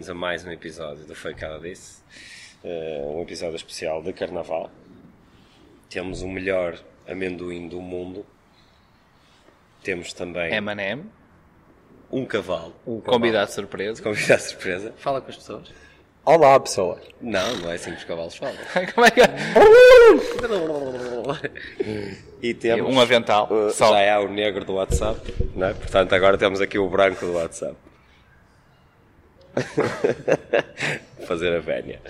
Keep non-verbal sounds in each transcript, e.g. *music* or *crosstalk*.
bem-vindos a mais um episódio do Foi ela disse. Uh, um episódio especial de Carnaval. Temos o melhor amendoim do mundo. Temos também M&M, um cavalo. Um convidado de surpresa. Convidado de surpresa. Fala com as pessoas. Olá, pessoas. Não, não é assim que os cavalos falam. *laughs* Como é que é? *laughs* E temos Um avental. uh, Só. já há o negro do WhatsApp, não é? Portanto, agora temos aqui o branco do WhatsApp. *laughs* Fazer a vénia.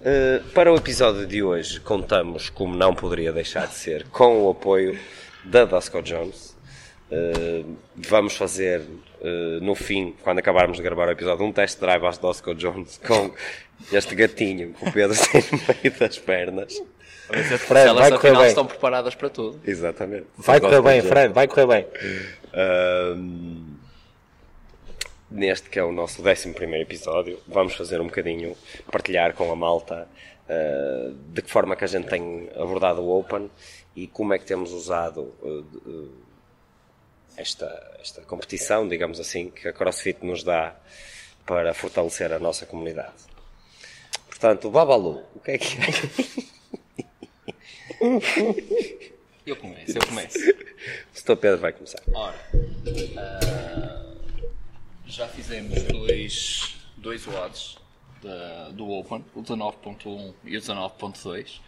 Uh, para o episódio de hoje, contamos, como não poderia deixar de ser, com o apoio da Dosco Jones. Uh, vamos fazer uh, no fim, quando acabarmos de gravar o episódio, um test drive às Dosco Jones com este gatinho que o Pedro tem *laughs* no meio das pernas. Fred, Elas vai correr afinal bem. estão preparadas para tudo. Exatamente. Vai correr bem, Fred, vai correr bem. Ahm, neste que é o nosso 11 episódio, vamos fazer um bocadinho, partilhar com a malta ah, de que forma que a gente tem abordado o Open e como é que temos usado ah, esta, esta competição, digamos assim, que a CrossFit nos dá para fortalecer a nossa comunidade. Portanto, Babalu, o que é que é? Eu começo, eu começo. O Sr. Pedro vai começar. Ora, ah, já fizemos dois, dois WODs da- do Open, o 19.1 e o 19.2.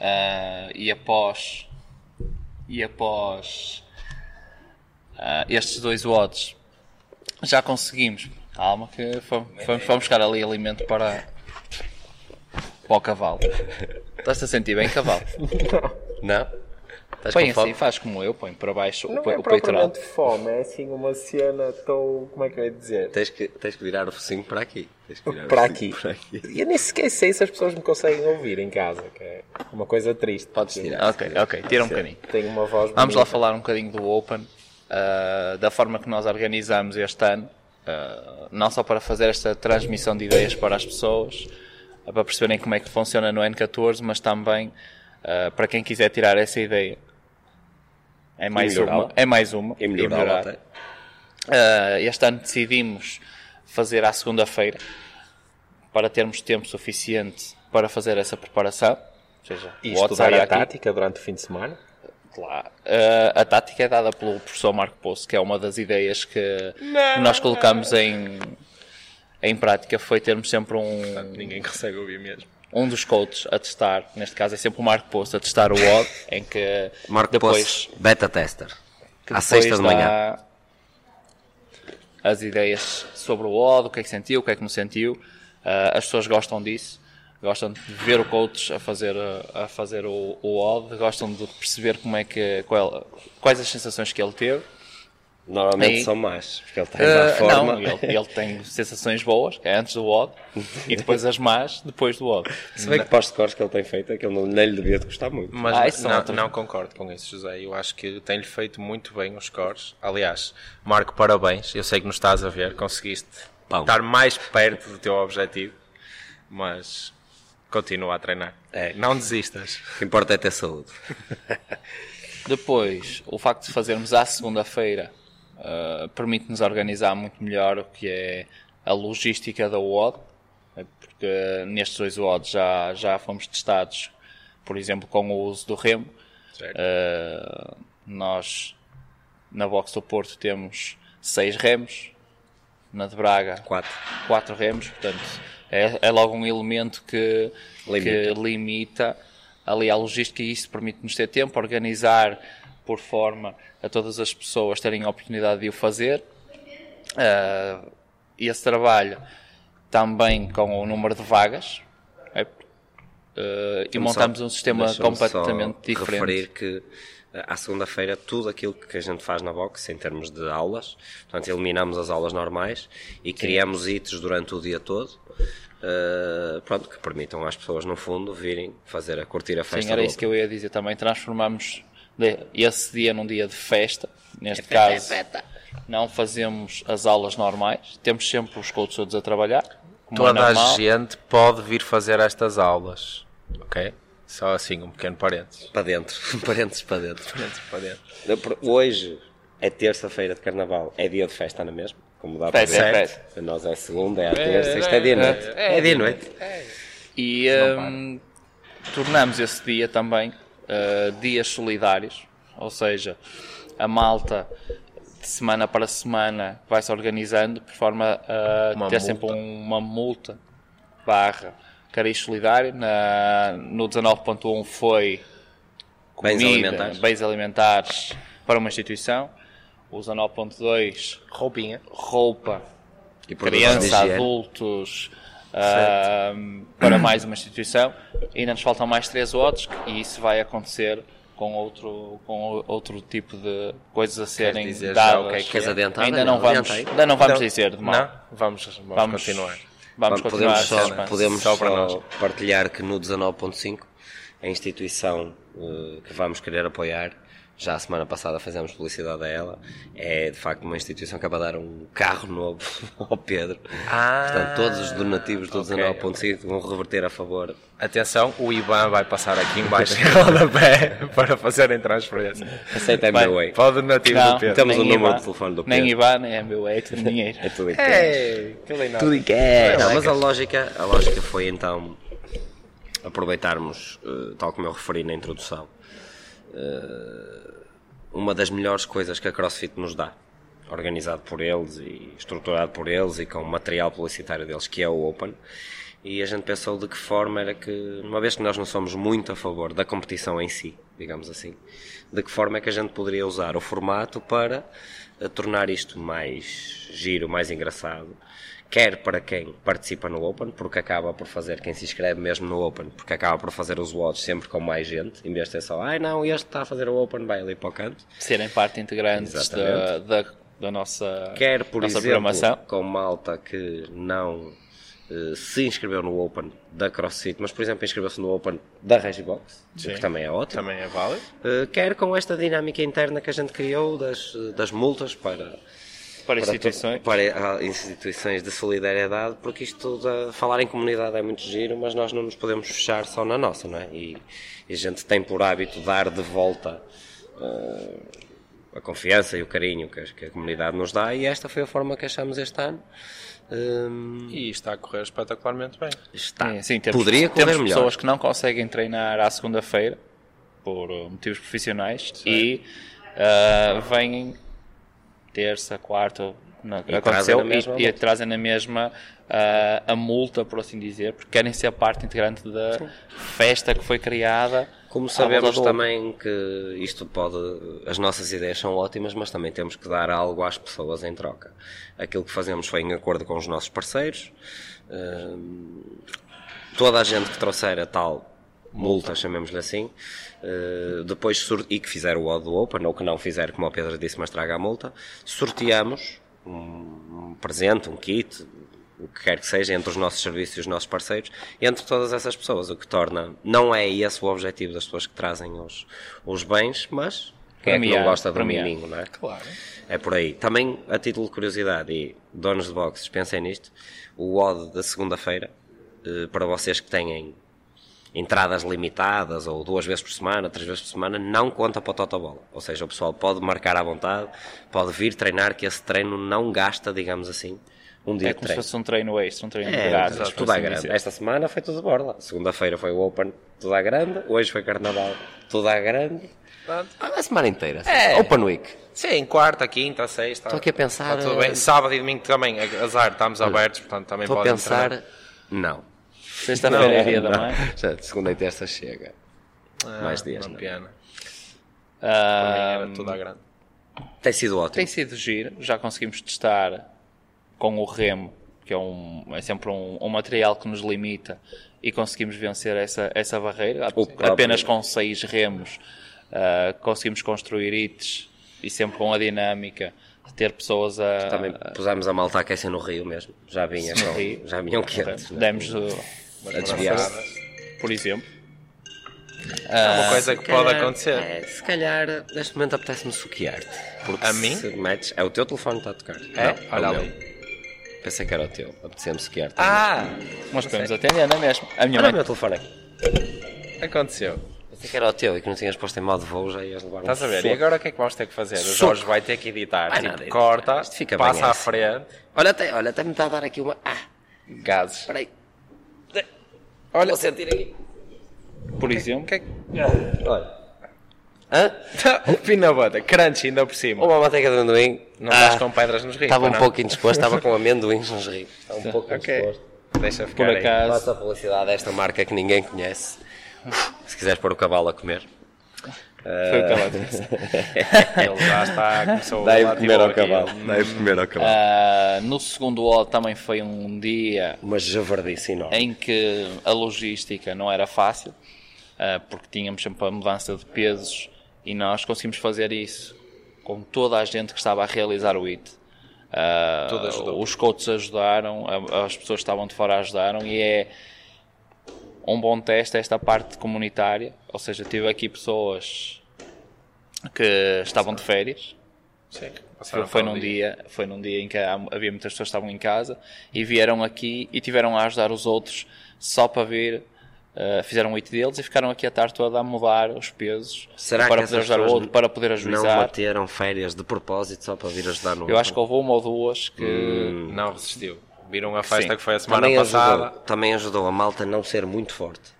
Ah, e após, e após ah, estes dois WODs já conseguimos. Calma, que fomos, fomos, fomos buscar ali alimento para, para o cavalo. *laughs* Estás-te a sentir bem, cavalo? Não? Estás Põe com fome? assim, faz como eu, põe para baixo o, Não pe- é o peitoral. propriamente fome, é assim uma cena tão. Como é que eu ia dizer? Tens que, tens que virar o focinho para aqui. Tens que virar o Para aqui. Para aqui. E eu nem sequer sei se as pessoas me conseguem ouvir em casa, que é uma coisa triste. Podes tirar. Ok, ok, tira um bocadinho. Tenho uma voz Vamos lá bonita. falar um bocadinho do Open, ah, da forma que nós organizamos este ano, ah, não só para fazer esta transmissão de ideias para as pessoas, ah, para perceberem como é que funciona no N14, mas também para quem quiser tirar essa ideia. É mais melhorá-la. uma. É mais uma. E melhorar até. Ah, este ano decidimos fazer à segunda-feira para termos tempo suficiente para fazer essa preparação. Ou seja, E estudar a tática durante o fim de semana. Claro. Uh, a tática é dada pelo professor Marco Poço, que é uma das ideias que nós colocamos em, em prática. Foi termos sempre um, Ninguém consegue ouvir mesmo. Um dos coaches a testar, neste caso é sempre o Marco Poço, a testar o WOD, em que Marco depois, Poço, beta tester. depois sextas de manhã. As ideias sobre o WOD, o que é que sentiu, o que é que não sentiu. Uh, as pessoas gostam disso. Gostam de ver o coach a fazer, a fazer o, o WOD, gostam de perceber como é que, qual- quais as sensações que ele teve. Normalmente Aí- são mais, porque ele tem má Uh, forma. Não, ele, ele tem sensações boas, que é antes do WOD, e depois as más, depois do WOD. Se bem que para os scores que ele tem feito, aquilo não, nem lhe devia de gostar muito. Mas Ah, não, outras- não concordo com isso, José. Eu acho que tem-lhe feito muito bem os scores. Aliás, Marco, parabéns. Eu sei que nos estás a ver, conseguiste Pão. estar mais perto do teu objetivo, mas continua a treinar. É. Não desistas. O que importa é ter saúde. *laughs* Depois, o facto de fazermos à segunda-feira uh, permite-nos organizar muito melhor o que é a logística da WOD, né, porque nestes dois WODs já, já fomos testados, por exemplo, com o uso do remo. Uh, nós, na Box do Porto, temos seis remos, na de Braga, Quatro. quatro remos, portanto é, é logo um elemento que Limita. que limita ali a logística e isso permite-nos ter tempo, organizar por forma a todas as pessoas terem a oportunidade de o fazer. Ah, e esse trabalho também com o número de vagas é, ah, e montamos um sistema só completamente diferente. referir que eh, à segunda-feira tudo aquilo que a gente faz na box em termos de aulas, portanto eliminamos as aulas normais e criamos itens durante o dia todo, eh, pronto, que permitam às pessoas no fundo virem fazer a curtir a festa. Sim, era isso que eu ia dizer também. Transformamos esse dia num dia de festa. Neste caso, não fazemos as aulas normais. Temos sempre os coaches todos a trabalhar. Como é Toda a gente pode vir fazer estas aulas. Ok? Só assim, um pequeno parênteses. Para dentro, *laughs* parênteses para dentro. Parênteses para dentro. Hoje é terça-feira de carnaval, é dia de festa na mesma. como dá para é, ver. parece. A nós é a segunda, é a terça, isto é dia e noite. É dia e noite. E hum, tornamos esse dia também uh, dias solidários, ou seja, a malta de semana para semana vai se organizando por forma a Uma ter multa. sempre um- uma multa barra cariz solidário. Na, no 19.1 foi Bens comida, alimentares. bens alimentares para uma instituição. O 19.2 Roupinha. roupa E criança, adultos, ahm, para mais uma instituição. Ainda nos faltam mais três outros e isso vai acontecer com outro, com outro tipo de coisas a serem dizer já dadas. o que é que Queres adiantar? ainda não Daniel? vamos, ainda não vamos Não, dizer de mal. Não, vamos, vamos, Vamos, continuar. Vamos continuar podemos só, podemos Só só, partilhar que no 19.5 a instituição eh, que vamos querer apoiar já a semana passada fizemos publicidade a ela é de facto uma instituição que vai dar um carro novo *laughs* ao Pedro Ah, portanto todos os donativos do ok, 19.5 vão reverter a favor Atenção, o IBAN vai passar aqui em baixo *laughs* em rodapé para fazerem transferência. aceita Vai. MBWay o donativo Não, do Pedro. Temos nem o número IBAN, de telefone do Nem Pedro. IBAN, nem MBA, é tudo dinheiro. é tudo em cash. Ei, que lindo. Tudo em cash. Não, É, mas a lógica, a lógica foi então aproveitarmos, eh, tal como eu referi na introdução, uma das melhores coisas que a CrossFit nos dá, organizado por eles e estruturado por eles e com o material publicitário deles, que é o Open. E a gente pensou de que forma era que, uma vez que nós não somos muito a favor da competição em si, digamos assim, de que forma é que a gente poderia usar o formato para eh, tornar isto mais giro, mais engraçado, quer para quem participa no Open, porque acaba por fazer, quem se inscreve mesmo no Open, porque acaba por fazer os watts sempre com mais gente, em vez de ser só, ai não, este está a fazer o Open, vai ali para o canto. Serem parte integrante da, da, da nossa, Quer, por nossa exemplo, programação. com malta que não eh, se inscreveu no Open da CrossFit, mas por exemplo inscreveu-se no Open da Regibox, o que também é ótimo. Também é válido. Eh, quer com esta dinâmica interna que a gente criou das, das multas para, Para para instituições. para ah, instituições de solidariedade, porque isto de falar em comunidade é muito giro, mas nós não nos podemos fechar só na nossa, não é? E, e a gente tem por hábito dar de volta ah, a confiança e o carinho que a, que a comunidade nos dá, e esta foi a forma que achamos este ano. Hum, E está a correr espetacularmente bem. está. Sim, sim, temos, Poderia correr temos melhor. pessoas que não conseguem treinar à segunda-feira por uh, motivos profissionais e uh, vêm terça, quarta, na, E aconteceu trazem na e, mesma e trazem na mesma uh, a multa, por assim dizer, porque querem ser parte integrante da festa que foi criada. Como à sabemos também que isto pode. As nossas ideias são ótimas, mas também temos que dar algo às pessoas em troca. Aquilo que fazemos foi em acordo com os nossos parceiros. Hum, toda a gente que trouxer a tal multa, chamemos-lhe assim, eh, depois sur- e que fizer o odd do Open, ou que não fizer, como o Pedro disse, mas traga a multa, sorteamos um, um presente, um kit, o que quer que seja, entre os nossos serviços e os nossos parceiros, entre todas essas pessoas, o que torna, não é esse o objetivo das pessoas que trazem os, os bens, mas quem é que não gosta de um miminho, não é? Claro. É por aí. Também, a título de curiosidade, e donos de boxes, pensem nisto, o odd da segunda-feira, eh, para vocês que têm entradas limitadas, ou duas vezes por semana, três vezes por semana, não conta para o Totobola. Ou seja, o pessoal pode marcar à vontade, pode vir treinar, que esse treino não gasta, digamos assim, um dia É de como se treino. fosse um treino extra, um treino É, grátis. por tudo à assim grande. dizer. Esta semana foi tudo de borla. Segunda-feira foi o Open, tudo à grande. Hoje foi Carnaval, tudo à grande. Ah, A semana inteira. assim. É. Open Week. Sim, quarta, quinta, sexta. Estou aqui a pensar, Está tudo bem. eh, Sábado e domingo também, azar, estamos abertos, portanto também Estou a podem pensar. treinar. Não. Sexta-feira é dia da mãe. Já, de segunda e terça chega. Ah, Mais dias, Uma não. Ah, era tudo à grande. Tem sido ótimo. Tem sido giro, já conseguimos testar com o remo, que é, um, é sempre um, um material que nos limita, e conseguimos vencer essa, essa barreira. Próprio- Apenas com seis remos ah, conseguimos construir hits e sempre com a dinâmica de ter pessoas a. Também pusemos a malta a aquecer no Rio mesmo. Já vinha. Já vinham quentes. né? Demos, a desviar-se. por exemplo. É uma coisa que pode calhar- acontecer. é, se calhar, neste momento apetece-me suquear-te. Porque A se mim? metes- é o teu telefone que está a tocar. É? Não, Olha o ali. meu. Pensei que era o teu. Apetecia-me suquear-te. Ah! Mas podemos atender, não é mesmo? A minha Olha o mãe meu telefone aqui. Aconteceu. Pensei que era o teu e que não tinhas posto em modo voo, já ias levar um Estás a ver? E agora o que é que vamos ter que fazer? O. Jorge vai ter que editar. Vai tipo, nada, corta, isto fica bem passa à assim. frente, Olha até, olha, até me está a dar aqui uma... Ah, gases. espera aí. Olha, Vou sentir aqui. Por exemplo, o que é que... Olha. Hã? o peanut butter, crunch ainda por cima. Uma manteiga de amendoim. Não Ah, estás com pedras nos rins, Estava um não? pouco indisposto, estava com amendoins nos rins. Estava um pouco Ok. indisposto. Deixa ficar por aí. acaso, Faça a publicidade desta marca que ninguém conhece. Se quiseres pôr o cavalo a comer. Foi o que ela disse. *laughs* Ele já está, começou Dá-lhe lá, comer ao cavalo. Dá-lhe comer ao cavalo. Ah, no segundo odd também foi um dia Uma javardice enorme. em que a logística não era fácil, ah, porque tínhamos sempre a mudança de pesos e nós conseguimos fazer isso com toda a gente que estava a realizar o IT. Ah, Tudo ajudou. os coaches ajudaram, a- as pessoas que estavam de fora ajudaram e é um bom teste esta parte comunitária, ou seja, tive aqui pessoas que estavam de férias, Sim, foi, foi num dia, foi num dia em que havia muitas pessoas que estavam em casa e vieram aqui e tiveram a ajudar os outros só para vir. uh, fizeram o IT deles e ficaram aqui a tarde toda a mudar os pesos Será para que poder ajudar o outro, para poder Não ajuizar. bateram férias de propósito só para vir ajudar no Eu acho que houve uma ou duas que Não resistiu. Viram a festa Sim. que foi a semana também passada. ajudou, também ajudou a malta a não ser muito forte.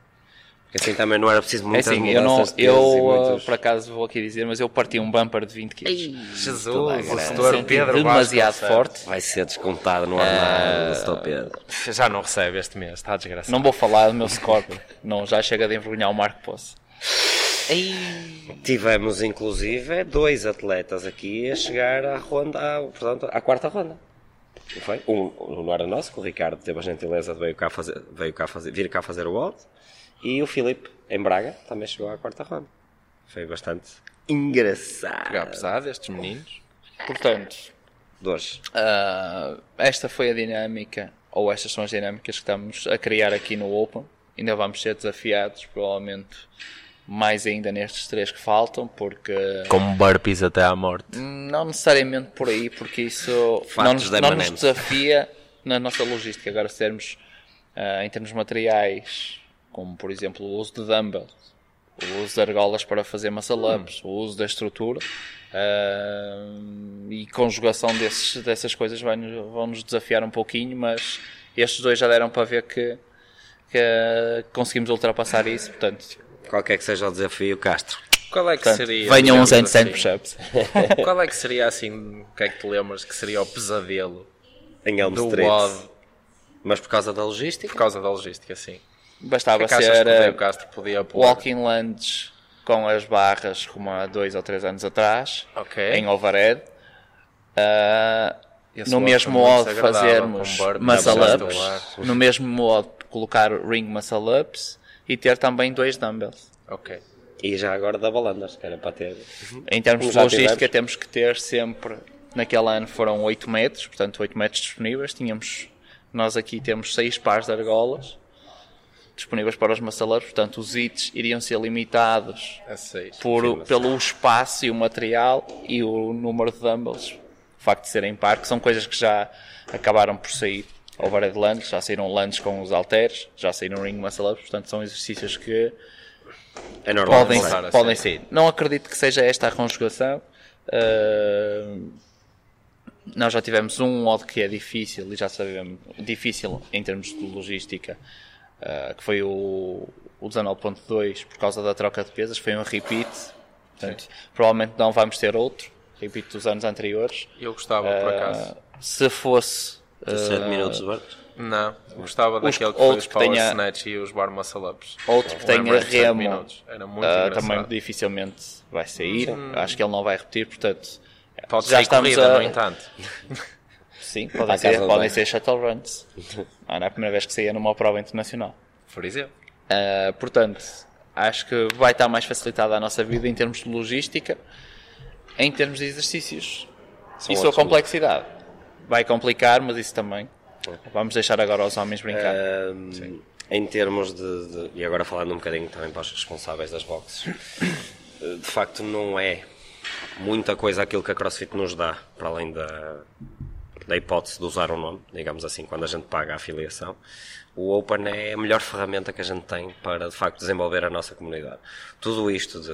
Porque assim também não era preciso É muitas assim, eu, não, eu uh, muitos- por acaso vou aqui dizer, mas eu parti um bumper de 20 kg. Jesus, o setor Pedro demasiado forte. Vai ser descontado no do Sr. Pedro. Já não recebe este mês, está desgraçado. Não vou falar do meu score, não, já chega de envergonhar o Marco Posse. Tivemos inclusive dois atletas aqui a chegar à ronda, à, portanto, à quarta ronda. Não foi? Um, um não era nosso, que o Ricardo teve a gentileza de veio cá fazer, veio cá fazer, vir cá fazer o odd. E o Filipe, em Braga, também chegou à quarta ronda. Foi bastante engraçado. Pegar pesado estes meninos. Portanto, Dois. Uh, esta foi a dinâmica, ou estas são as dinâmicas que estamos a criar aqui no Open. Ainda vamos ser desafiados, provavelmente mais ainda nestes três que faltam, porque Como burpees até à morte. não necessariamente por aí, porque isso Fatos não nos, não nos desafia na nossa logística. Agora, se termos uh, em termos materiais, como por exemplo o uso de dumbbells, o uso de argolas para fazer muscle ups, o uso da estrutura uh, e conjugação desses, dessas coisas vai -nos, vão nos desafiar um pouquinho, mas estes dois já deram para ver que, que conseguimos ultrapassar isso, portanto Qualquer que seja o desafio, Castro. Qual é que Portanto, seria? venham uns digamos handstand assim, push-ups. *laughs* Qual é que seria assim, o que é que te lembras que seria o pesadelo Em Elm do Street. WOD Mas por causa da logística. por causa da logística, sim? Bastava é que achas ser que o uh, Castro podia pôr? walking lunge com as barras como há dois ou três anos atrás, Ok. em overhead. Uh, no mesmo modo fazermos muscle ups. no mesmo modo colocar ring muscle ups e ter também dois dumbbells. Ok. E já agora da balandas, que era para ter. Em termos de logística, temos que ter sempre. Naquele ano foram 8 metros, portanto 8 metros disponíveis. Tínhamos, nós aqui temos 6 pares de argolas disponíveis para os ups, portanto os hits iriam ser limitados seis. por, pelo espaço e o material e o número de dumbbells, o facto de serem par, que são coisas que já acabaram por sair. Overhead lunge, já saíram lunges com os halteres, já saíram ring muscle ups, portanto são exercícios que É normal. podem, é? podem sair. Não acredito que seja esta a conjugação. Uh, nós já tivemos um modo que é difícil e já sabemos, difícil em termos de logística, uh, que foi o, o 19.2 por causa da troca de pesas, foi um repeat. Portanto, provavelmente não vamos ter outro, repeat dos anos anteriores. Eu gostava, por Uh, acaso. se fosse 17 minutos de burpees. Não, gostava os- daquele que foi outros os que power tenha- snatch e os bar muscle ups. outro que tenha remo, minutos. Era muito uh, também dificilmente vai sair. Acho que ele não vai repetir, portanto, Pode já ser estamos corrida, a- no entanto. *laughs* Sim, podem *laughs* ser, de podem ser shuttle runs. Ah, não é a primeira vez que saía numa prova internacional. Por exemplo. Ah, portanto, acho que vai estar mais facilitada a nossa vida em termos de logística, em termos de exercícios e sua complexidade. Vai complicar, mas isso também. Vamos deixar agora os homens brincar. Ahm, em termos de, de- E agora falando um bocadinho também para os responsáveis das boxes, de facto não é muita coisa aquilo que a CrossFit nos dá, para além da, da hipótese de usar o nome, digamos assim, quando a gente paga a afiliação, o Open é a melhor ferramenta que a gente tem para, de facto, desenvolver a nossa comunidade. Tudo isto de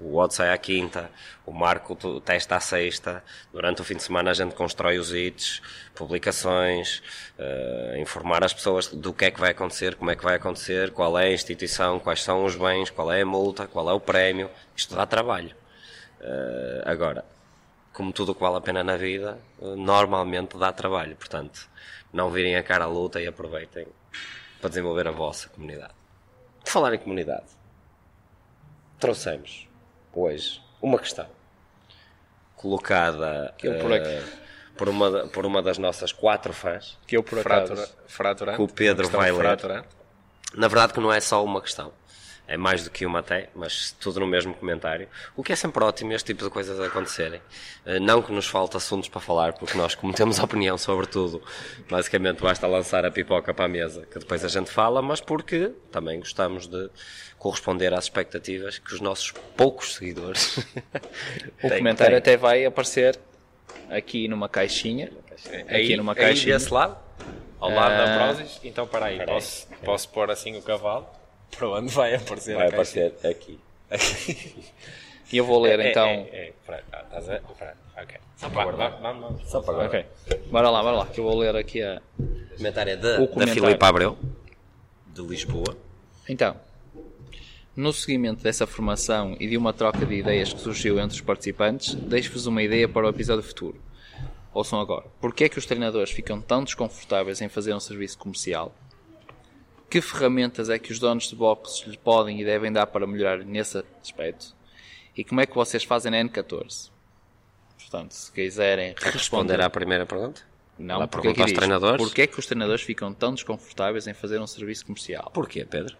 o Odd sai à quinta, o Marco testa à sexta, durante o fim de semana a gente constrói os hits, publicações, eh, informar as pessoas do que é que vai acontecer, como é que vai acontecer, qual é a instituição, quais são os bens, qual é a multa, qual é o prémio. Isto dá trabalho. Eh, agora, como tudo o que vale a pena na vida, eh, normalmente dá trabalho. Portanto, não virem a cara à luta e aproveitem para desenvolver a vossa comunidade. De falar em comunidade, trouxemos hoje uma questão colocada eu por aqui. por, uma, por uma das nossas quatro fãs. Que eu por. Fratura, fraturante. Que o Pedro vai ler. fraturante. Na verdade que não é só uma questão. É mais do que uma até, mas tudo no mesmo comentário. O que é sempre ótimo este tipo de coisas acontecerem. Eh, Não que nos falte assuntos para falar, porque nós, como temos *laughs* opinião sobre tudo, basicamente basta lançar a pipoca para a mesa, que depois a gente fala, mas porque também gostamos de corresponder às expectativas que os nossos poucos seguidores *laughs* O têm- comentário têm. até vai aparecer aqui numa caixinha. Aqui numa aí caixinha. desse lado, ao lado Ah. da Prozis. Então, para aí, posso, posso pôr assim o cavalo? Para onde vai aparecer Vai aparecer aqui. E eu vou ler É, então. É, é, pronto, ah, estás a? Pronto, ok. Só para guardar. Vamos, vamos. Só para Ok. Bora lá, bora lá, que eu vou ler aqui a. O comentário é da, da. Filipe Abreu, de Lisboa. Então, no seguimento dessa formação e de uma troca de ideias que surgiu entre os participantes, deixo-vos uma ideia para o episódio futuro. Ouçam agora. Porquê é que os treinadores ficam tão desconfortáveis em fazer um serviço comercial? Que ferramentas é que os donos de boxes lhe podem e devem dar para melhorar nesse aspecto? E como é que vocês fazem na N14? Portanto, se quiserem Responder responder à primeira pergunta? não, Ela porque pergunta aos treinadores. Porquê é que os treinadores ficam tão desconfortáveis em fazer um serviço comercial? Porquê, Pedro?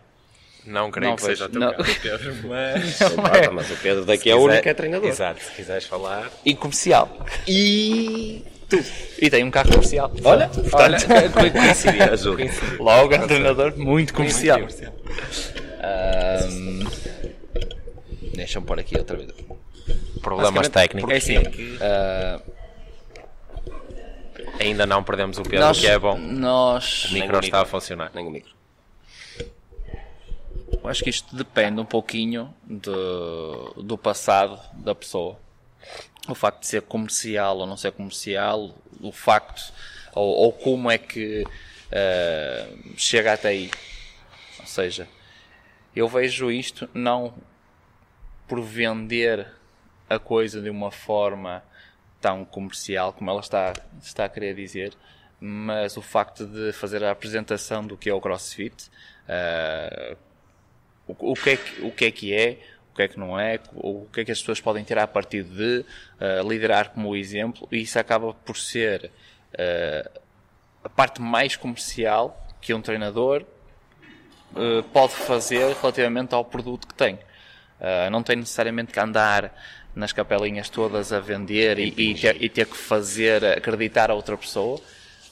Não creio Não que vejo, seja o teu não. caso, *laughs* Pedro, mas... Não importa, mas o Pedro daqui é o único que é treinador. Exato, se quiseres falar... e comercial. E tudo. E tem um carro comercial. Olha, Portanto, coincidir, ajuda. logo é um treinador muito comercial. Deixa-me pôr aqui outra vez. Problemas técnicos. É assim, ah, Ainda não perdemos o Pedro, nós, o que é bom. nós O micro está a funcionar. Nem o micro. Eu acho que isto depende um pouquinho do, do passado da pessoa. O facto de ser comercial ou não ser comercial, o facto ou, ou como é que eh, chega até aí. Ou seja, eu vejo isto não por vender a coisa de uma forma tão comercial como ela está, está a querer dizer, mas o facto de fazer a apresentação do que é o CrossFit, eh, o, o que é que, o que é que é, que é que não é, o que é que as pessoas podem tirar a partir de eh, liderar como exemplo, e isso acaba por ser eh, a parte mais comercial que um treinador eh, pode fazer relativamente ao produto que tem. Uh, não tem necessariamente que andar nas capelinhas todas a vender e, e, ter, e ter que fazer acreditar a outra pessoa,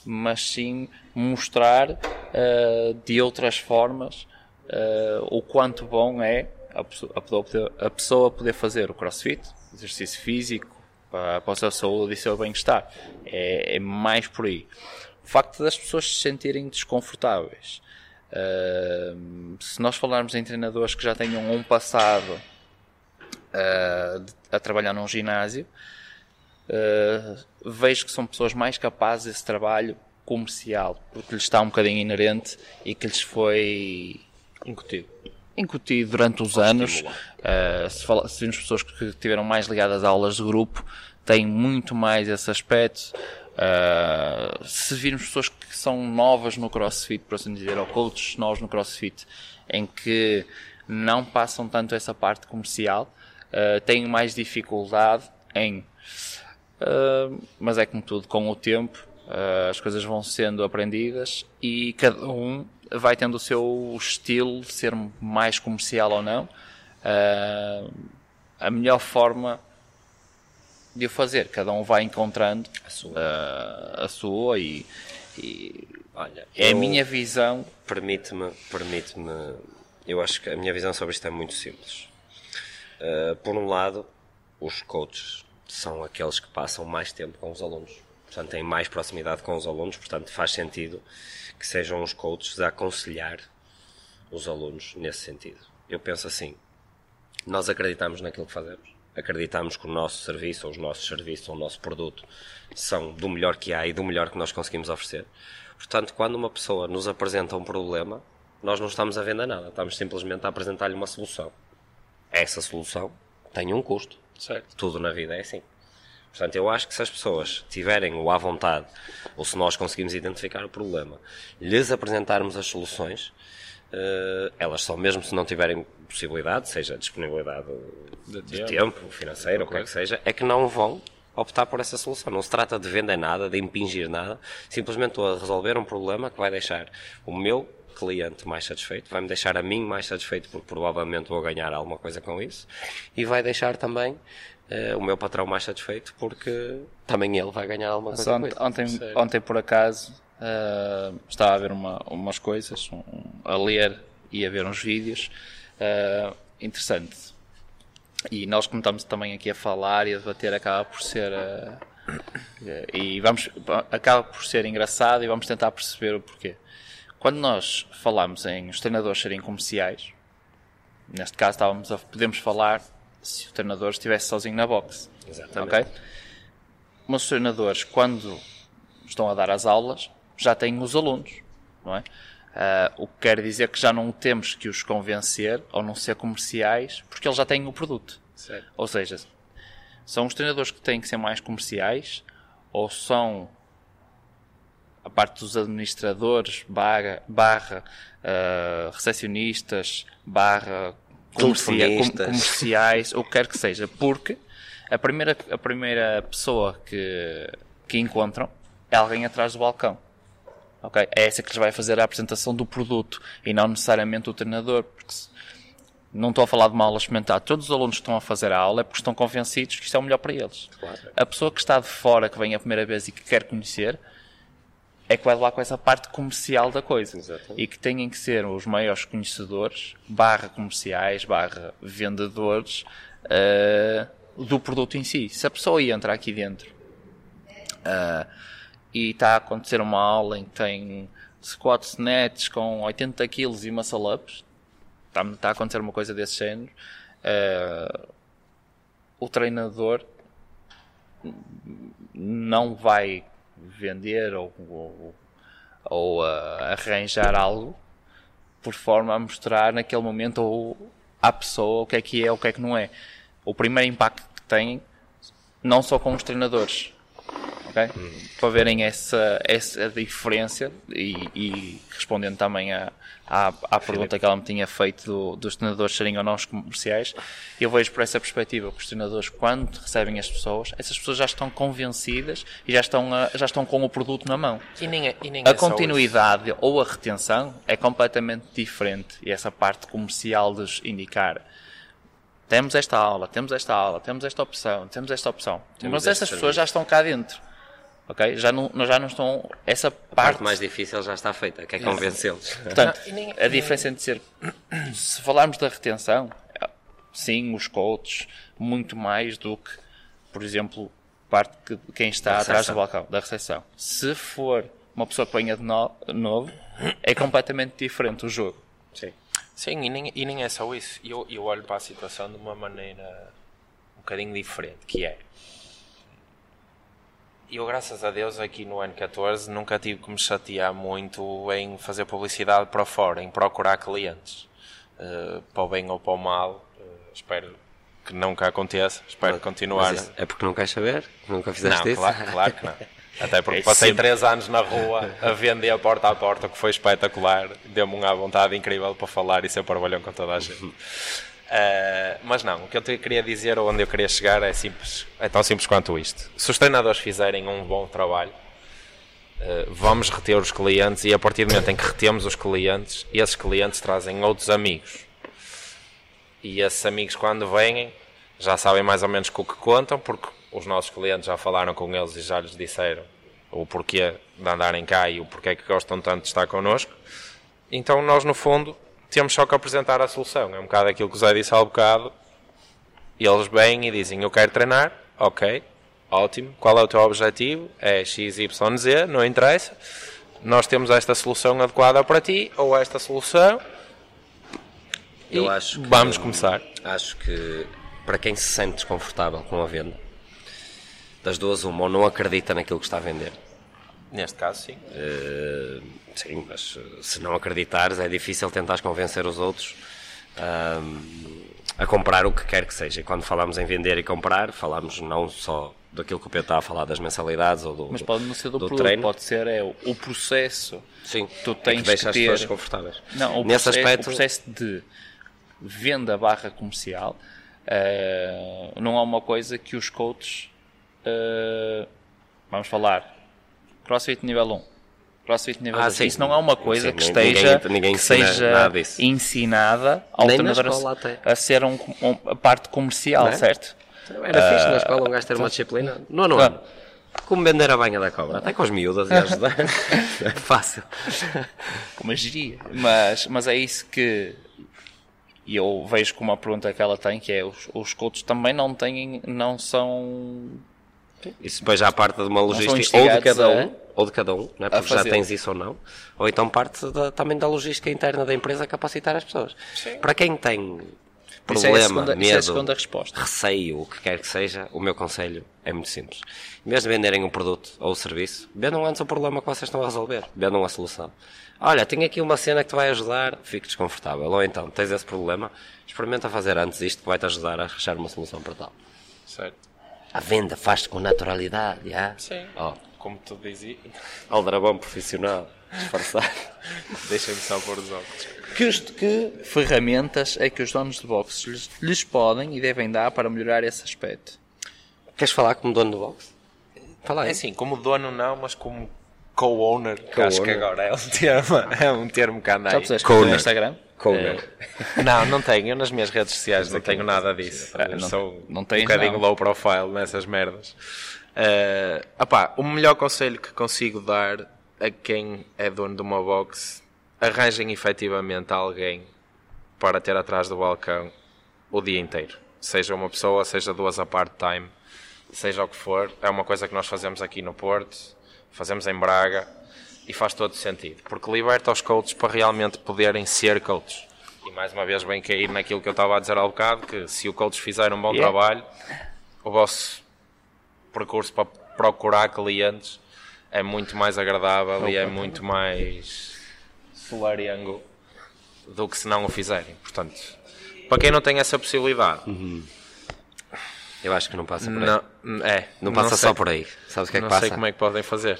mas sim mostrar uh, de outras formas uh, o quanto bom é a a a pessoa poder fazer o crossfit, exercício físico, para, para a sua saúde e seu bem-estar. É, é mais por aí. O facto das pessoas se sentirem desconfortáveis. Uh, se nós falarmos em treinadores que já tenham um passado uh, a trabalhar num ginásio, uh, vejo que são pessoas mais capazes desse trabalho comercial, porque lhes está um bocadinho inerente e que lhes foi incutido. Incutido durante os anos. Uh, se, fala, se vimos pessoas que estiveram mais ligadas a aulas de grupo, têm muito mais esse aspecto. Uh, se virmos pessoas que são novas no CrossFit, por assim dizer, ou coaches novos no CrossFit, em que não passam tanto essa parte comercial, uh, têm mais dificuldade em. Uh, mas é como tudo, com o tempo, as coisas vão sendo aprendidas e cada um vai tendo o seu estilo ser mais comercial ou não. Uh, a melhor forma de o fazer. Cada um vai encontrando a sua, a sua e, e, olha, é a minha visão. Permite-me, permite-me. Eu acho que a minha visão sobre isto é muito simples. Uh, por um lado, os coaches são aqueles que passam mais tempo com os alunos. Portanto têm mais proximidade com os alunos, portanto faz sentido que sejam os coaches a aconselhar os alunos nesse sentido. Eu penso assim, nós acreditamos naquilo que fazemos, acreditamos que o nosso serviço, ou os nossos serviços, ou o nosso produto são do melhor que há e do melhor que nós conseguimos oferecer. Portanto, quando uma pessoa nos apresenta um problema, nós não estamos a vender nada, estamos simplesmente a apresentar-lhe uma solução. Essa solução tem um custo. Certo. Tudo na vida é assim. Portanto, eu acho que se as pessoas tiverem o à vontade, ou se nós conseguimos identificar o problema, lhes apresentarmos as soluções, eh, elas só mesmo se não tiverem possibilidade, seja disponibilidade de, De tempo, financeiro, ou o que é que seja, é que não vão optar por essa solução. Não se trata de vender nada, de impingir nada, simplesmente estou a resolver um problema que vai deixar o meu cliente mais satisfeito, vai-me deixar a mim mais satisfeito porque provavelmente vou ganhar alguma coisa com isso e vai deixar também o meu patrão mais satisfeito porque também ele vai ganhar alguma coisa com ontem, ontem, por acaso, ah, estava a ver uma- umas coisas, um- a ler e a ver uns vídeos. ah, interessante. E nós, como estamos também aqui a falar e a debater, acaba por ser. ah, e vamos, acaba por ser engraçado e vamos tentar perceber o porquê. Quando nós falamos em os treinadores serem comerciais, neste caso estávamos a, podemos falar se o treinador estivesse sozinho na box. Exatamente. Ok? Mas os treinadores, quando estão a dar as aulas, já têm os alunos, não é? Ah, o que quer dizer que já não temos que os convencer ou não ser comerciais, porque eles já têm o produto. Certo. Ou seja, são os treinadores que têm que ser mais comerciais ou são a parte dos administradores barra, barra ah, recepcionistas barra comercia- com- comerciais, ou quer que seja, porque a primeira, a primeira pessoa que, que encontram é alguém atrás do balcão. Ok? É essa que lhes vai fazer a apresentação do produto e não necessariamente o treinador, porque se- não estou a falar de uma aula experimentada. Todos os alunos que estão a fazer a aula é porque estão convencidos que isto é o melhor para eles. Claro. A pessoa que está de fora, que vem a primeira vez e que quer conhecer, é que vai lá com essa parte comercial da coisa. Exatamente. E que têm que ser os maiores conhecedores, barra comerciais, barra vendedores, eh, do produto em si. Se a pessoa entra aqui dentro ah, e está a acontecer uma aula em que tem squat snatch com 80 kg e muscle ups, está, está a acontecer uma coisa desse género, ah, o treinador não vai vender ou, ou, ou, ah, arranjar algo por forma a mostrar naquele momento ou à pessoa o que é que é o que é que não é. O primeiro impacto que tem, não só com os treinadores, ok? Para verem essa, essa diferença e, e respondendo também à, à, à pergunta que ela me tinha feito do- dos treinadores serem ou não os comerciais, eu vejo por essa perspectiva que os treinadores, quando recebem as pessoas, essas pessoas já estão convencidas e já estão, a- já estão com o produto na mão. E nem, é- e nem A é continuidade ou a retenção é completamente diferente e essa parte comercial de os indicar temos esta aula, temos esta aula, temos esta opção, temos esta opção. Temos Mas essas serviço. pessoas já estão cá dentro. Ok? Já não, já não estão. Essa A parte. parte mais difícil já está feita, que é convencê-los. Portanto, a diferença entre ser. *coughs* Se falarmos da retenção, sim, os coaches, muito mais do que, por exemplo, parte que quem está atrás do balcão, da recepção. Se for uma pessoa que venha de no- novo, é completamente diferente o jogo. Sim. Sim, e nem, e nem é só isso. Eu, eu olho para a situação de uma maneira um bocadinho diferente, que é... Eu, graças a Deus, aqui no ano 14, nunca tive que me chatear muito em fazer publicidade para fora, em procurar clientes. Eh, para o bem ou para o mal, eh, espero que nunca aconteça, espero continuar... Mas isso é porque não queres saber? Nunca fizeste Não, isso? claro, claro que não. *laughs* Até porque É passei sempre- três anos na rua a vender a porta a porta, o que foi espetacular. Deu-me uma vontade incrível para falar e ser parvalhão com toda a gente. Eh, mas não, o que eu te queria dizer, ou onde eu queria chegar, é simples. É tão simples quanto isto. Se os treinadores fizerem um bom trabalho, eh, vamos reter os clientes e a partir do momento em que retemos os clientes, esses clientes trazem outros amigos. E esses amigos, quando vêm, já sabem mais ou menos com o que contam, porque os nossos clientes já falaram com eles e já lhes disseram o porquê de andarem cá e o porquê que gostam tanto de estar connosco. Então, nós, no fundo, temos só que apresentar a solução. É um bocado aquilo que o Zé disse há bocado. Eles vêm e dizem: Eu quero treinar, ok. Ótimo. Qual é o teu objetivo? É XYZ, não interessa. Nós temos esta solução adequada para ti ou esta solução. Eu acho que- vamos começar. Acho que para quem se sente desconfortável com a venda, das duas, uma, ou não acredita naquilo que está a vender. Neste caso, sim. Eh, sim, mas eh, se não acreditares, é difícil tentar convencer os outros ahm, a comprar o que quer que seja. E quando falamos em vender e comprar, falamos não só daquilo que o Pedro está a falar, das mensalidades ou do, Mas pode não ser do, do produto, treino. pode ser é, o, processo. Sim, Tu é que tens deixa que as ter- pessoas desconfortáveis. Não, o, Nesse processo, aspecto, o processo de venda barra comercial eh, não é uma coisa que os coaches eh, vamos falar CrossFit nível 1 CrossFit nível Ah, 2 sim. isso não é uma coisa Sim, que ninguém- esteja ninguém que ensina seja ensinada ao Nem na treinador a, a ser um, um- a parte comercial, Não é? certo? Era fixe na escola um gajo ter uma disciplina. No ano, ano. Como vender a banha da cobra. Até com as miúdas e ajudar. é *laughs* fácil. como agiria. Mas, mas é isso que eu vejo como uma pergunta que ela tem, que é os, os coaches também não têm, não são Isso depois já parte de uma logística ou de cada a- um, ou de cada um, não é? porque já tens isso ou não, ou então parte da- também da logística interna da empresa a capacitar as pessoas. Para quem tem é problema, segunda- é a medo, segunda resposta. receio, o que quer que seja, o meu conselho é muito simples. Em vez de venderem um produto ou o serviço, vendam antes o problema que vocês estão a resolver, vendam a solução. Olha, tenho aqui uma cena que te vai ajudar, fique desconfortável. Ou então, tens esse problema, experimenta fazer antes isto que vai te ajudar a achar uma solução para tal. Certo. A venda faz-se com naturalidade, já? Sim. Oh, Como tu dizia. *laughs* aldrabão profissional, disfarçado. *laughs* Deixa-me só pôr os óculos. Que, que ferramentas é que os donos de boxes lhes, lhes podem e devem dar para melhorar esse aspecto? Queres falar como dono do box? Fala aí. É assim, como dono não, mas como co-owner, que acho que agora é um termo, é um termo que anda Já aí. puseste Corner. no Instagram? Corner. *laughs* Não, não tenho. Eu nas minhas redes sociais não tenho nada disso. Ah, não- sou não um tens, bocadinho não. low profile nessas merdas. Eh, opá, o melhor conselho que consigo dar a quem é dono de uma box, arranjem efetivamente alguém para ter atrás do balcão o dia inteiro. Seja uma pessoa, seja duas a part-time, seja o que for. É uma coisa que nós fazemos aqui no Porto, fazemos em Braga e faz todo sentido. Porque liberta os coaches para realmente poderem ser coaches. E mais uma vez vem cair naquilo que eu estava a dizer há bocado, que se o coach fizer um bom Yeah. trabalho, o vosso percurso para procurar clientes é muito mais agradável e é muito mais solariango do que se não o fizerem. Portanto, para quem não tem essa possibilidade, Eu acho que não passa por aí. não, é, Não passa sei- só por aí. Sabes o que é que não passa? sei como é que podem fazer.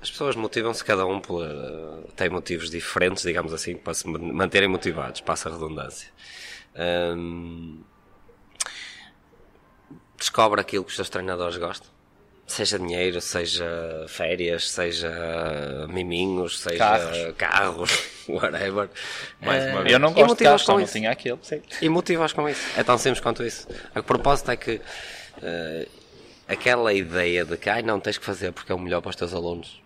As pessoas motivam-se cada um por. eh, tem motivos diferentes, digamos assim, para se man- manterem motivados, passa a redundância. Descobre aquilo que os teus treinadores gostam. Seja dinheiro, seja férias, seja miminhos, seja Carros. carros, *laughs* whatever. Mais uma Eh, vez. eu não gosto de carros, só não tinha aquele. E motivas com isso. É tão simples quanto isso. O propósito é que eh, aquela ideia de que ai não tens que fazer porque é o melhor para os teus alunos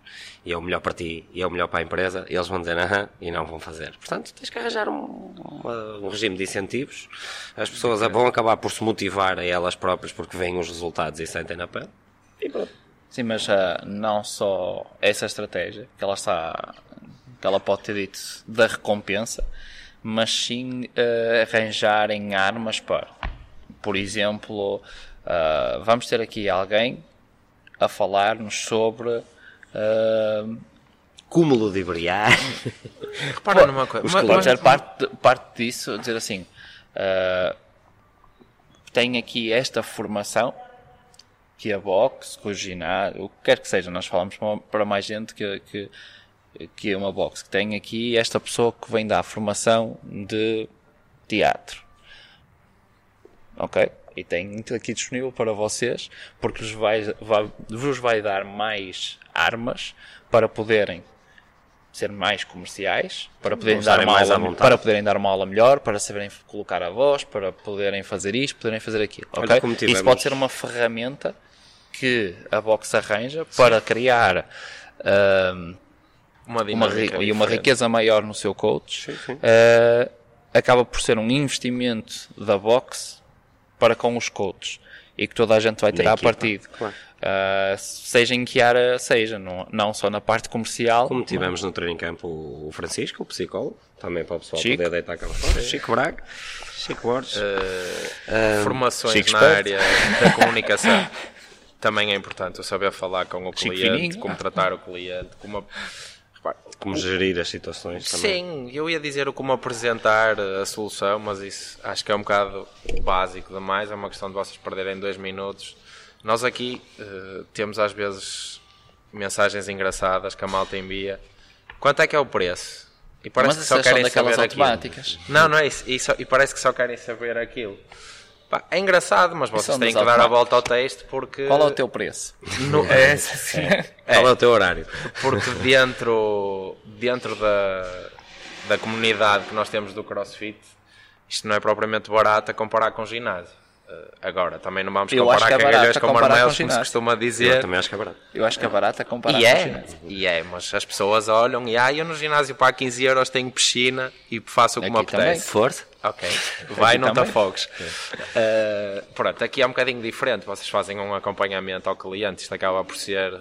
e é o melhor para ti e é o melhor para a empresa, eles vão dizer aham e não vão fazer. Portanto, tens que arranjar um, uma- um regime de incentivos. As pessoas vão acabar por se motivar a elas próprias porque veem os resultados e sentem na pele. Sim, mas ah, não só essa estratégia que ela está que ela pode ter dito da recompensa, mas sim ah, arranjarem armas para, por exemplo, ah, vamos ter aqui alguém a falar-nos sobre ah, Cúmulo de brilhar. *laughs* Repara numa coisa. os mas- Pode mas- parte, parte disso, dizer assim, ah, tem aqui esta formação, que a box, que o ginásio, o que quer que seja, nós falamos para- para mais gente que, que, que é uma box, que tem aqui esta pessoa que vem dar formação de teatro. Ok? E tem aqui disponível para vocês, porque vos vai, vai- vos vai dar mais armas para poderem ser mais comerciais, para poderem, dar uma, mais aula, para poderem dar uma aula melhor, para saberem colocar a voz, para poderem fazer isto, poderem fazer aquilo. Ok? Isso pode ser uma ferramenta que a Box arranja para criar ahm, uma, uma, e uma riqueza maior no seu coach, Sim, sim. eh, acaba por ser um investimento da Box para com os coaches e que toda a gente vai tirar equipa, partido. claro. Uh, seja em que área seja, não, não só na parte comercial. Como tivemos no training camp o Francisco, o psicólogo, também para o pessoal Chico. poder deitar cá fora. Chico Braga, Chico Borges. Formações Chico na área da comunicação. Também é importante o saber falar com o cliente, como tratar o cliente, como como gerir as situações também. Sim, eu ia dizer o como apresentar a solução, mas isso acho que é um bocado básico demais. É uma questão de vocês perderem dois minutos. Nós aqui eh, temos às vezes mensagens engraçadas que a malta envia. Quanto é que é o preço? E parece Mas que só essas são querem daquelas saber aquilo. Não, não é isso. E, só- e parece que só querem saber aquilo. Pá, é engraçado, mas vocês são têm que dar a volta ao texto porque. Qual é o teu preço? No- *laughs* é, *laughs* sim. Qual é o teu horário? Porque dentro, dentro da, da comunidade que nós temos do CrossFit, isto não é propriamente barato a comparar com ginásio. Eh, agora, também não vamos Eu comparar acho que é cagalhões com comparar com marmelos, como se costuma Eu dizer. também acho que é barato. Eu acho que é barato a comparar E é, ginásio. e é, mas as pessoas olham e ah, eu no ginásio para 15 euros tenho piscina e faço o que me Aqui também. apetece. Força. Ok, vai, não te afogues. Uh, pronto, aqui é um bocadinho diferente. Vocês fazem um acompanhamento ao cliente. Isto acaba por ser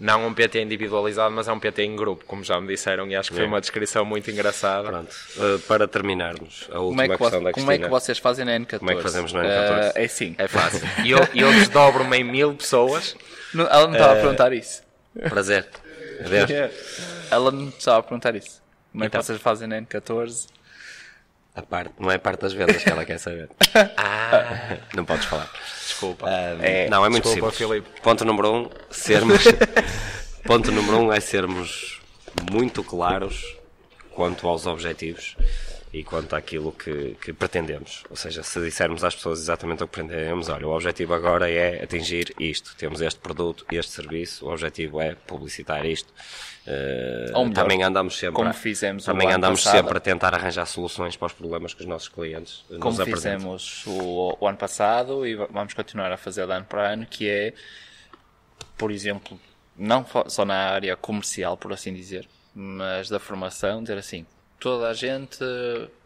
não um PT individualizado, mas é um PT em grupo, como já me disseram, e acho que foi É. uma descrição muito engraçada. Pronto. Uh, para terminarmos, a Como última é, que, questão vo- da como é que Cristina. vocês fazem na N14? Como é que fazemos na N14? Eh, é assim. É fácil. E eu, eu desdobro-me em mil pessoas. Não- ela não estava a Eh, perguntar isso. Prazer. Adeus. *laughs* Ela não estava a perguntar isso. Como é que Então. vocês fazem na N14? A parte, não é a parte das vendas que ela quer saber. *laughs* Ah, Não podes falar. desculpa. Ah, não, é muito Desculpa, simples. Filipe. Ponto número um, sermos. *laughs* ponto número um é sermos muito claros quanto aos objetivos e quanto àquilo que, que pretendemos. Ou seja, se dissermos às pessoas exatamente o que pretendemos, olha, o objetivo agora é atingir isto. Temos este produto, este serviço, o objetivo é publicitar isto. Ou melhor, também andamos sempre, como fizemos o também andamos passado. sempre a tentar arranjar soluções para os problemas que os nossos clientes nos Como apresentam. fizemos o, o ano passado e va- vamos continuar a fazer de ano para ano, que é, por exemplo, não só na área comercial, por assim dizer, mas da formação, dizer assim, toda a gente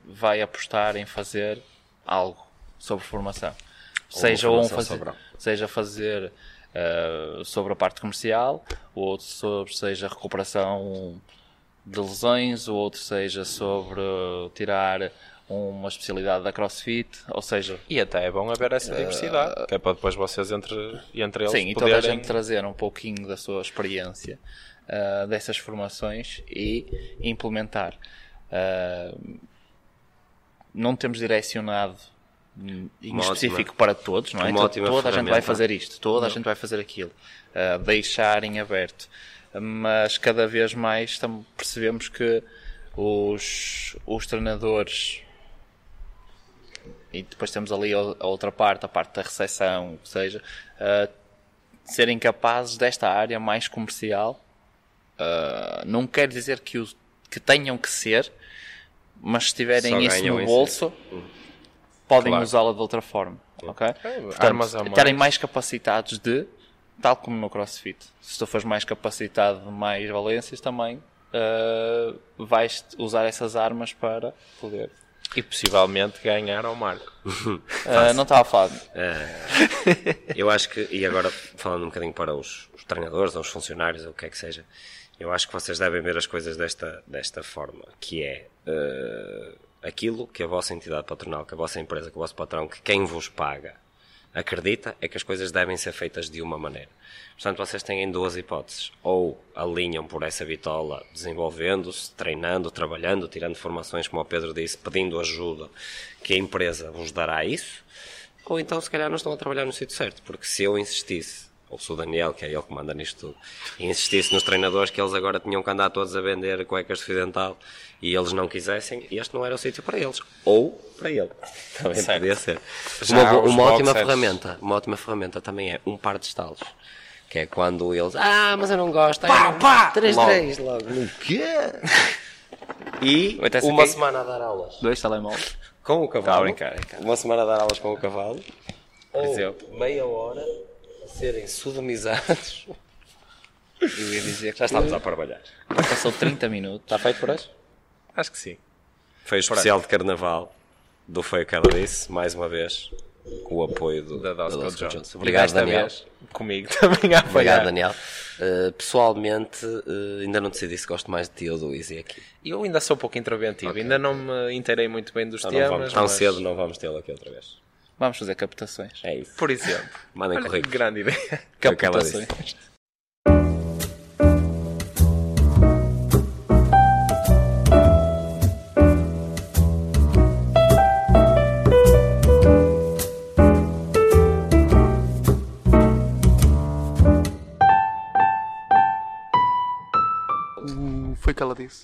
vai apostar em fazer algo sobre formação. seja um fazer, sobre seja fazer eh, sobre a parte comercial, o outro sobre seja recuperação de lesões, o outro seja sobre tirar uma especialidade da CrossFit, ou seja, E até é bom haver essa diversidade, que é para depois vocês entre, entre eles sim, e toda a gente trazer um pouquinho da sua experiência ah, dessas formações e implementar. Ah, não temos direcionado em Uma específico para todos, não é? ótima toda a gente vai fazer isto, toda a gente vai fazer aquilo, Ah, deixar em aberto. Mas cada vez mais percebemos que os, os treinadores e depois temos ali a a outra parte, a parte da recepção, ou seja, uh, serem capazes desta área mais comercial. uh, não quer dizer que, o, que tenham que ser, mas se tiverem isso no bolso, podem Claro. usá-la de outra forma. ok? a Portanto, estarem mais capacitados de, tal como no CrossFit, se tu fores mais capacitado de mais valências também. uh, vais usar essas armas para poder E possivelmente ganhar ao Marco. Uh, *laughs* não estava a falar. Eu acho que, e agora falando um bocadinho para os, os treinadores ou os funcionários ou o que é que seja, eu acho que vocês devem ver as coisas desta, desta forma, que é eh, aquilo que a vossa entidade patronal, que a vossa empresa, que o vosso patrão, que quem vos paga acredita é que as coisas devem ser feitas de uma maneira. Portanto, vocês têm duas hipóteses. Ou alinham por essa bitola, desenvolvendo-se, treinando, trabalhando, tirando formações, como o Pedro disse, pedindo ajuda, que a empresa vos dará isso. Ou então, se calhar, não estão a trabalhar no sítio certo. Porque se eu insistisse, ou se o Daniel, que é ele que manda nisto tudo, e insistisse nos treinadores que eles agora tinham que andar todos a vender cuecas de fio dental e eles não quisessem, este não era o sítio para eles. Ou para ele. Também Certo. podia ser. Já Uma, uma ótima boxers. ferramenta, uma ótima ferramenta também é um par de estalos. Que é quando eles, ah, mas eu não gosto. Pá, pá! 3, 3, logo. No quê? E *laughs* essa uma aqui? semana a dar aulas Dois telemóveis. com o Tá a cavalo. brincar, é. Uma semana a dar aulas com o cavalo. Ou exemplo. meia hora serem sodomizados. Eu ia dizer que Já estamos a trabalhar. já passou 30 minutos. Está feito por hoje? Acho que sim. Foi o especial de carnaval do Foi o que ela disse, mais uma vez. com o apoio do, Da Dosco Dosco Jones. Obrigado, desta Daniel. vez, comigo *laughs* também a apoiar. Obrigado, Daniel. Uh, pessoalmente, uh, ainda não decidi se gosto mais de ti ou do Easy aqui. Eu ainda sou um pouco interventivo, ainda não me inteirei muito bem dos Então não temas. vamos, tão mas- cedo não vamos tê-lo aqui outra vez. Vamos fazer captações. É isso. Por exemplo. *laughs* Mandem currículos. grande ideia. Foi o que ela Captações. disse. Foi o que ela disse.